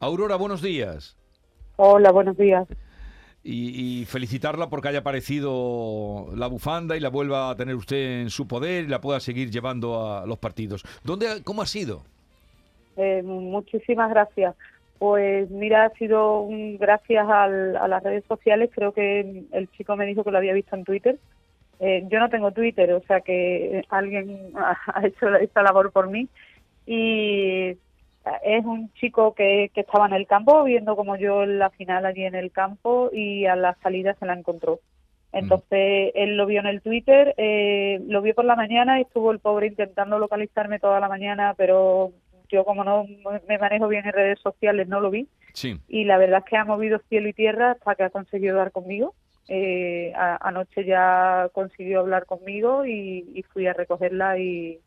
Aurora, buenos días. Hola, buenos días. Y, y, felicitarla porque haya aparecido la bufanda y la vuelva a tener usted en su poder y la pueda seguir llevando a los partidos. ¿Dónde, ¿Cómo ha sido? Eh, muchísimas gracias. Pues mira, ha sido un, gracias al, a las redes sociales. Creo que el chico me dijo que lo había visto en Twitter. Eh, yo no tengo Twitter, o sea que alguien ha hecho esta labor por mí. Y es un chico que, que estaba en el campo, viendo como yo la final allí en el campo y a la salida se la encontró. Entonces él lo vio en el Twitter, eh, lo vio por la mañana y estuvo el pobre intentando localizarme toda la mañana, pero yo como no me manejo bien en redes sociales no lo vi. Sí. Y la verdad es que ha movido cielo y tierra hasta que ha conseguido dar conmigo. Eh, anoche ya consiguió hablar conmigo y, y fui a recogerla y,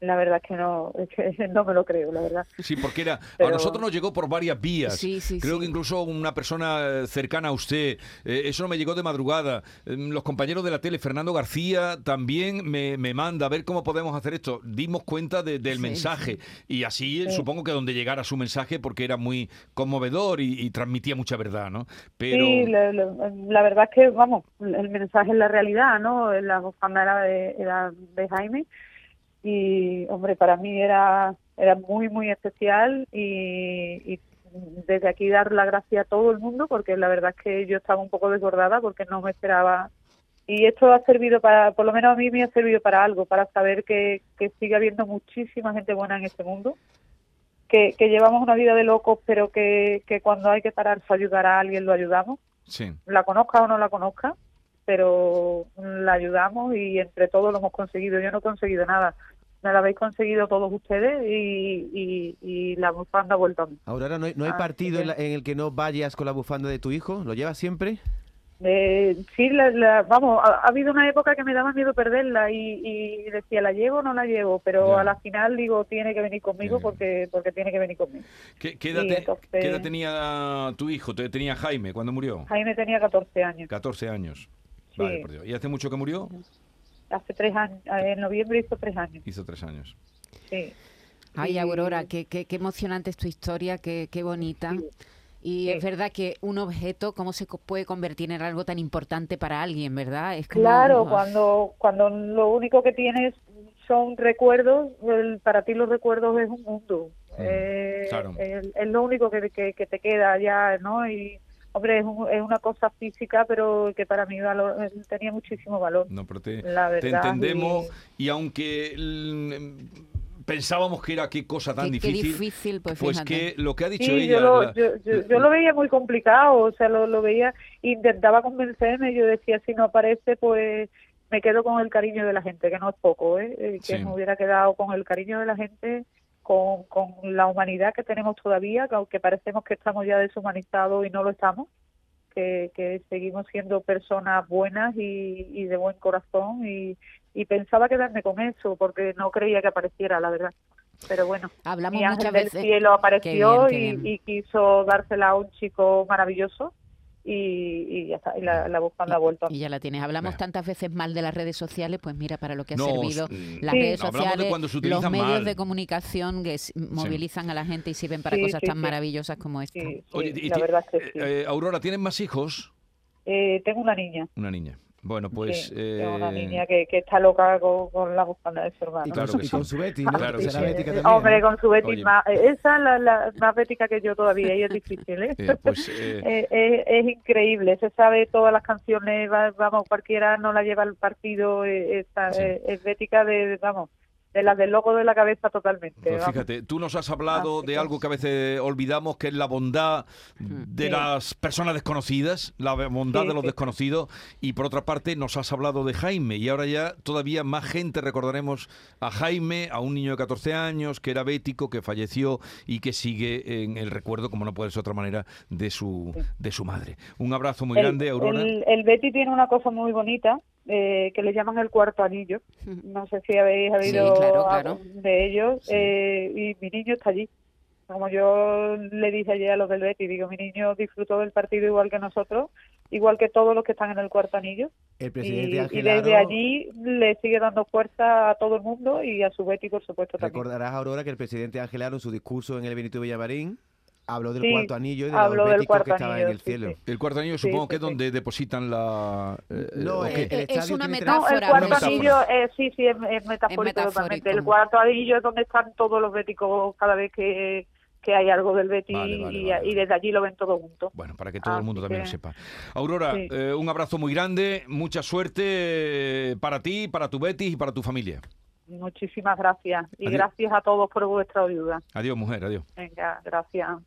la verdad es que no, es que no me lo creo, la verdad. Sí, porque era a nosotros nos llegó por varias vías. Sí, sí, Creo sí. que incluso una persona cercana a usted, eh, eso no me llegó de madrugada. Eh, los compañeros de la tele, Fernando García, también me, me manda a ver cómo podemos hacer esto. Dimos cuenta de- del Sí, mensaje y así Sí. supongo que donde llegara su mensaje porque era muy conmovedor y, y transmitía mucha verdad, ¿no? Pero Sí, la, la- la verdad es que, vamos, el mensaje es la realidad, ¿no? La bufanda era de, era de Jaime y, hombre, para mí era, era muy, muy especial y, y desde aquí dar la gracia a todo el mundo porque la verdad es que yo estaba un poco desbordada porque no me esperaba y esto ha servido para, por lo menos a mí me ha servido para algo, para saber que, que sigue habiendo muchísima gente buena en este mundo, que, que llevamos una vida de locos, pero que, que cuando hay que pararse a ayudar a alguien lo ayudamos, sí. la conozca o no la conozca, pero la ayudamos y entre todos lo hemos conseguido. Yo no he conseguido nada, me lo habéis conseguido todos ustedes y, y, y la bufanda ha vuelto a mí. Aurora, ¿no hay, no hay Ah, partido sí. en, la- en el que no vayas con la bufanda de tu hijo? ¿Lo llevas siempre? Eh, sí, la, la- vamos, ha, ha habido una época que me daba miedo perderla y, y decía, ¿la llevo o no la llevo? Pero Ya. a la final digo, tiene que venir conmigo porque porque tiene que venir conmigo. ¿Qué, qué edad Y te- entonces- qué edad tenía tu hijo? Te- Tenía Jaime cuando murió. Jaime tenía 14 años, 14 años. Sí. Vale, por Dios. ¿Y hace mucho que murió? hace tres años, eh, en noviembre hizo tres años, Hizo tres años. sí. Ay, Aurora, qué, qué, qué emocionante es tu historia, qué, qué bonita. Sí. Y Sí. es verdad que un objeto, ¿cómo se puede convertir en algo tan importante para alguien, verdad? Es como, Claro, cuando, cuando lo único que tienes son recuerdos, el- para ti los recuerdos es un mundo. Mm, Eh, claro. es lo único que, que, que te queda ya, ¿no? Y, hombre, es, un- es una cosa física, pero que para mí valor, tenía muchísimo valor. No, pero te, La te verdad, entendemos y, aunque mm, pensábamos que era qué cosa tan Qué- qué difícil, difícil, pues pues que lo que ha dicho Sí, ella... yo lo, la- yo, yo, yo lo veía muy complicado, o sea, lo, lo veía, intentaba convencerme, yo decía, si no aparece, pues me quedo con el cariño de la gente, que no es poco, ¿eh? Eh, que Sí. me hubiera quedado con el cariño de la gente, con, con la humanidad que tenemos todavía, que aunque parecemos que estamos ya deshumanizados y no lo estamos, que, que seguimos siendo personas buenas y, y de buen corazón. Y, y pensaba quedarme con eso porque no creía que apareciera, la verdad. Pero bueno, Hablamos mi ángel muchas del veces... cielo apareció Qué bien, qué y quiso dársela a un chico maravilloso y, y ya está, y la, la ha vuelto. Y ya la tienes. Hablamos Bueno. tantas veces mal de las redes sociales, pues mira para lo que ha No, servido las Sí. redes sociales, se los medios mal. de comunicación que movilizan a la gente y sirven para Sí, cosas sí, tan sí. maravillosas como esta. Sí, sí, Oye, y la verdad es que sí. eh, eh, Aurora, ¿tienes más hijos? Eh, tengo una niña. Una niña. Bueno, pues... sí, tengo una eh, niña que, que está loca con, con la bufanda de su hermano. Y con, Claro su, que y sí. con su Betty, ¿no? Claro que Será sí. bética Eh, también, Hombre, con su Betty más, esa es la, la más bética que yo todavía y es difícil, ¿eh? eh, pues... eh, Eh, eh, es increíble, se sabe todas las canciones, va- vamos, cualquiera no la lleva al partido, eh, esta, Sí. eh, es bética de, vamos, de las del loco de la cabeza totalmente. Pues fíjate, tú nos has hablado Así de algo que a veces olvidamos, que es la bondad de Sí. las personas desconocidas, la bondad Sí, de los sí. desconocidos, y por otra parte nos has hablado de Jaime, y ahora ya todavía más gente recordaremos a Jaime, a un niño de 14 años, que era bético, que falleció y que sigue en el recuerdo, como no puede ser de otra manera, de su, de su madre. Un abrazo muy El- grande, Aurora. El, el Betty tiene una cosa muy bonita eh, que le llaman el cuarto anillo. No sé si habéis oído claro, algo claro. de ellos. Sí. eh, y mi niño está allí. Como yo le dije ayer a los del Betty, digo, mi niño disfrutó del partido igual que nosotros, igual que todos los que están en el cuarto anillo. El Y, presidente y Ángel desde Aro- allí le sigue dando fuerza a todo el mundo y a su Betty, por supuesto, también. Recordarás, Aurora, que el presidente Ángel Aro, en su discurso en el Benito Villamarín, Habló del Sí, cuarto anillo y de habló los del béticos que cuarto estaban en anillo, el cielo. sí. El cuarto anillo Sí, supongo que sí, es donde depositan la... eh, No, ¿o el- qué? el Eh, es una No, el cuarto metáfora. anillo, eh, sí, sí, es, es metafórico totalmente. El cuarto anillo es donde están todos los béticos cada vez que, que hay algo del Betis Vale, vale, y, vale, y vale. desde allí lo ven todo juntos. Bueno, para que todo el mundo también lo sepa. Aurora, Sí. eh, un abrazo muy grande, mucha suerte eh, para ti, para tu Betis y para tu familia. Muchísimas gracias y Adiós. gracias a todos por vuestra ayuda. Adiós, mujer, adiós. Venga, gracias.